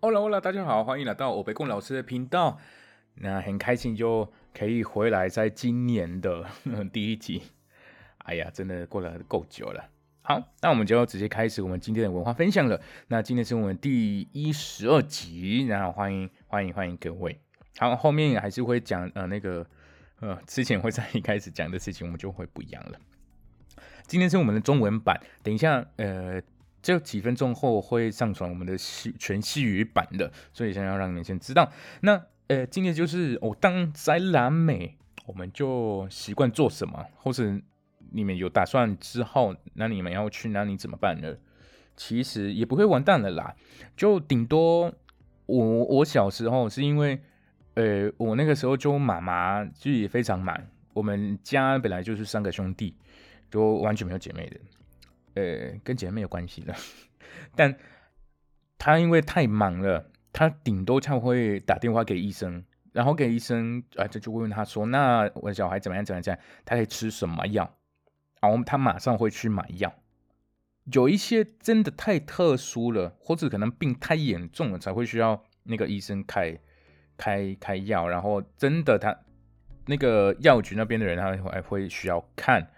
Hello，大家好，欢迎来到我北贡老师的频道。那很开心就可以回来，在今年的 第一集。哎呀，真的过了够久了。好，那我们就直接开始我们今天的文化分享了。那今天是我们第一十二集，然后欢迎欢迎欢迎各位。好，后面还是会讲呃那个呃之前会在一开始讲的事情，我们就会不一样了。今天是我们的中文版，等一下呃。就几分钟后会上传我们的西全西语版的，所以想要让你们先知道。那呃，今天就是我当在南美，我们就习惯做什么，或者你们有打算之后，那你们要去哪里怎么办呢？其实也不会完蛋了啦，就顶多我我小时候是因为呃，我那个时候就妈妈就也非常忙，我们家本来就是三个兄弟，就完全没有姐妹的。呃，跟姐妹有关系的，但他因为太忙了，他顶多才会打电话给医生，然后给医生啊，这就问他说：“那我的小孩怎么样？怎么样？他可以吃什么药？”然后他马上会去买药。有一些真的太特殊了，或者可能病太严重了，才会需要那个医生开开开药。然后真的他那个药局那边的人，他还会需要看。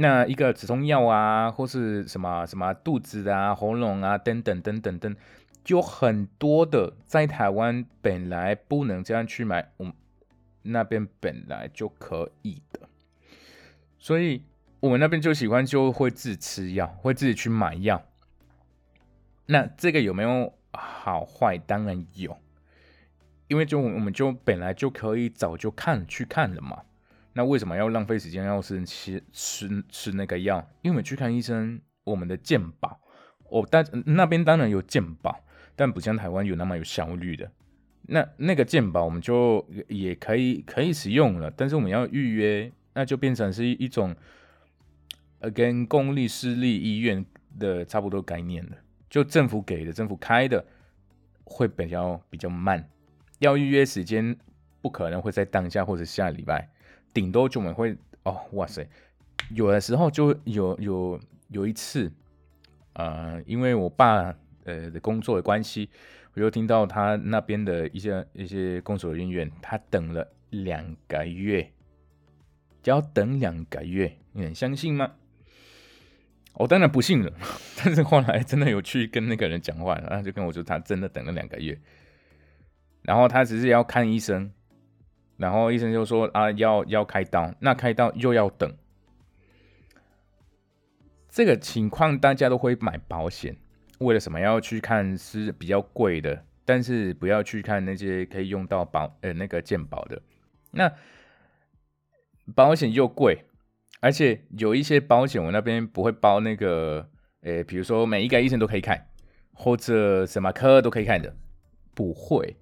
那一个止痛药啊，或是什么什么肚子啊、喉咙啊等等等等等，就很多的，在台湾本来不能这样去买，我们那边本来就可以的，所以我们那边就喜欢就会自己吃药，会自己去买药。那这个有没有好坏？当然有，因为就我们就本来就可以早就看去看了嘛。那为什么要浪费时间要是吃吃吃那个药？因为我们去看医生，我们的健保，我但那边当然有健保，但不像台湾有那么有效率的。那那个健保我们就也可以可以使用了，但是我们要预约，那就变成是一种呃跟公立私立医院的差不多概念了。就政府给的，政府开的会比较比较慢，要预约时间不可能会在当下或者下礼拜。顶多就我们会哦，哇塞，有的时候就有有有一次，呃，因为我爸呃的工作的关系，我就听到他那边的一些一些工作人员，他等了两个月，要等两个月，你能相信吗？我当然不信了，但是后来真的有去跟那个人讲话，然后就跟我说他真的等了两个月，然后他只是要看医生。然后医生就说啊，要要开刀，那开刀又要等。这个情况大家都会买保险，为了什么要去看是比较贵的，但是不要去看那些可以用到保呃那个健保的。那保险又贵，而且有一些保险我那边不会包那个，呃，比如说每一个医生都可以看，或者什么科都可以看的，不会。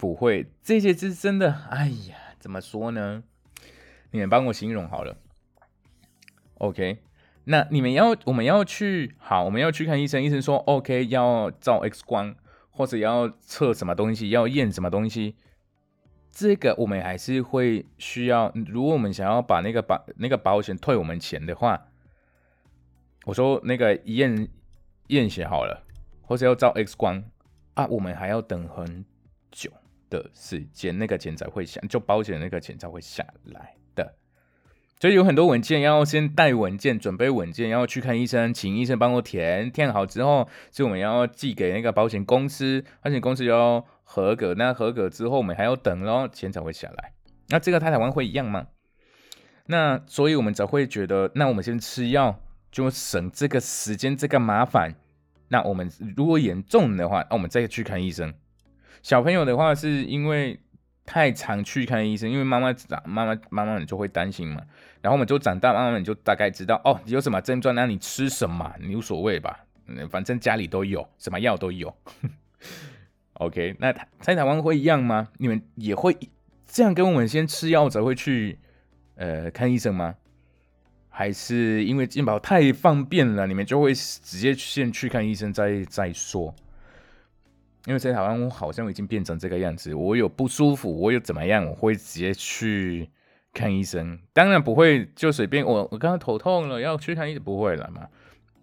不会，这些是真的。哎呀，怎么说呢？你们帮我形容好了。OK，那你们要，我们要去，好，我们要去看医生。医生说 OK，要照 X 光，或者要测什么东西，要验什么东西。这个我们还是会需要。如果我们想要把那个保那个保险退我们钱的话，我说那个验验血好了，或者要照 X 光啊，我们还要等很久。的时间，那个钱才会下，就保险那个钱才会下来的。所以有很多文件要先带文件，准备文件，要去看医生，请医生帮我填，填好之后，是我们要寄给那个保险公司，保险公司要合格，那合格之后，我们还要等咯，钱才会下来。那这个他台湾会一样吗？那所以我们才会觉得，那我们先吃药，就省这个时间，这个麻烦。那我们如果严重的话，那我们再去看医生。小朋友的话，是因为太常去看医生，因为妈妈长妈妈妈妈们就会担心嘛。然后我们就长大，妈妈们就大概知道哦，有什么症状，那你吃什么，你无所谓吧，反正家里都有，什么药都有。OK，那在台湾会一样吗？你们也会这样跟我们先吃药才会去呃看医生吗？还是因为健保太方便了，你们就会直接先去看医生再再说？因为在台湾，我好像已经变成这个样子。我有不舒服，我有怎么样，我会直接去看医生。当然不会就随便我，我刚刚头痛了要去看医生，不会了嘛。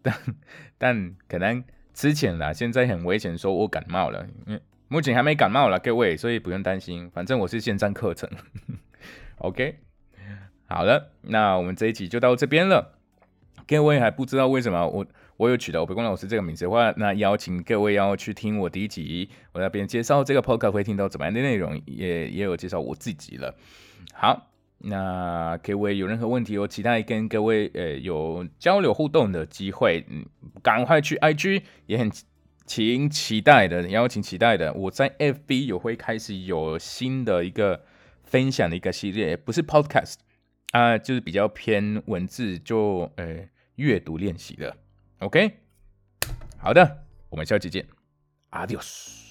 但 但可能之前啦，现在很危险，说我感冒了，嗯，目前还没感冒了，各位，所以不用担心，反正我是线上课程。OK，好了，那我们这一集就到这边了。各位还不知道为什么我我有取得北光老师这个名字的话，那邀请各位要去听我第一集，我那边介绍这个 podcast 会听到怎么样的内容，也也有介绍我自己了。好，那各位有任何问题，我期待跟各位呃有交流互动的机会，嗯，赶快去 IG，也很请期待的，邀请期待的，我在 FB 有会开始有新的一个分享的一个系列，不是 podcast 啊，就是比较偏文字，就呃。阅读练习的，OK，好的，我们下期见，Adios。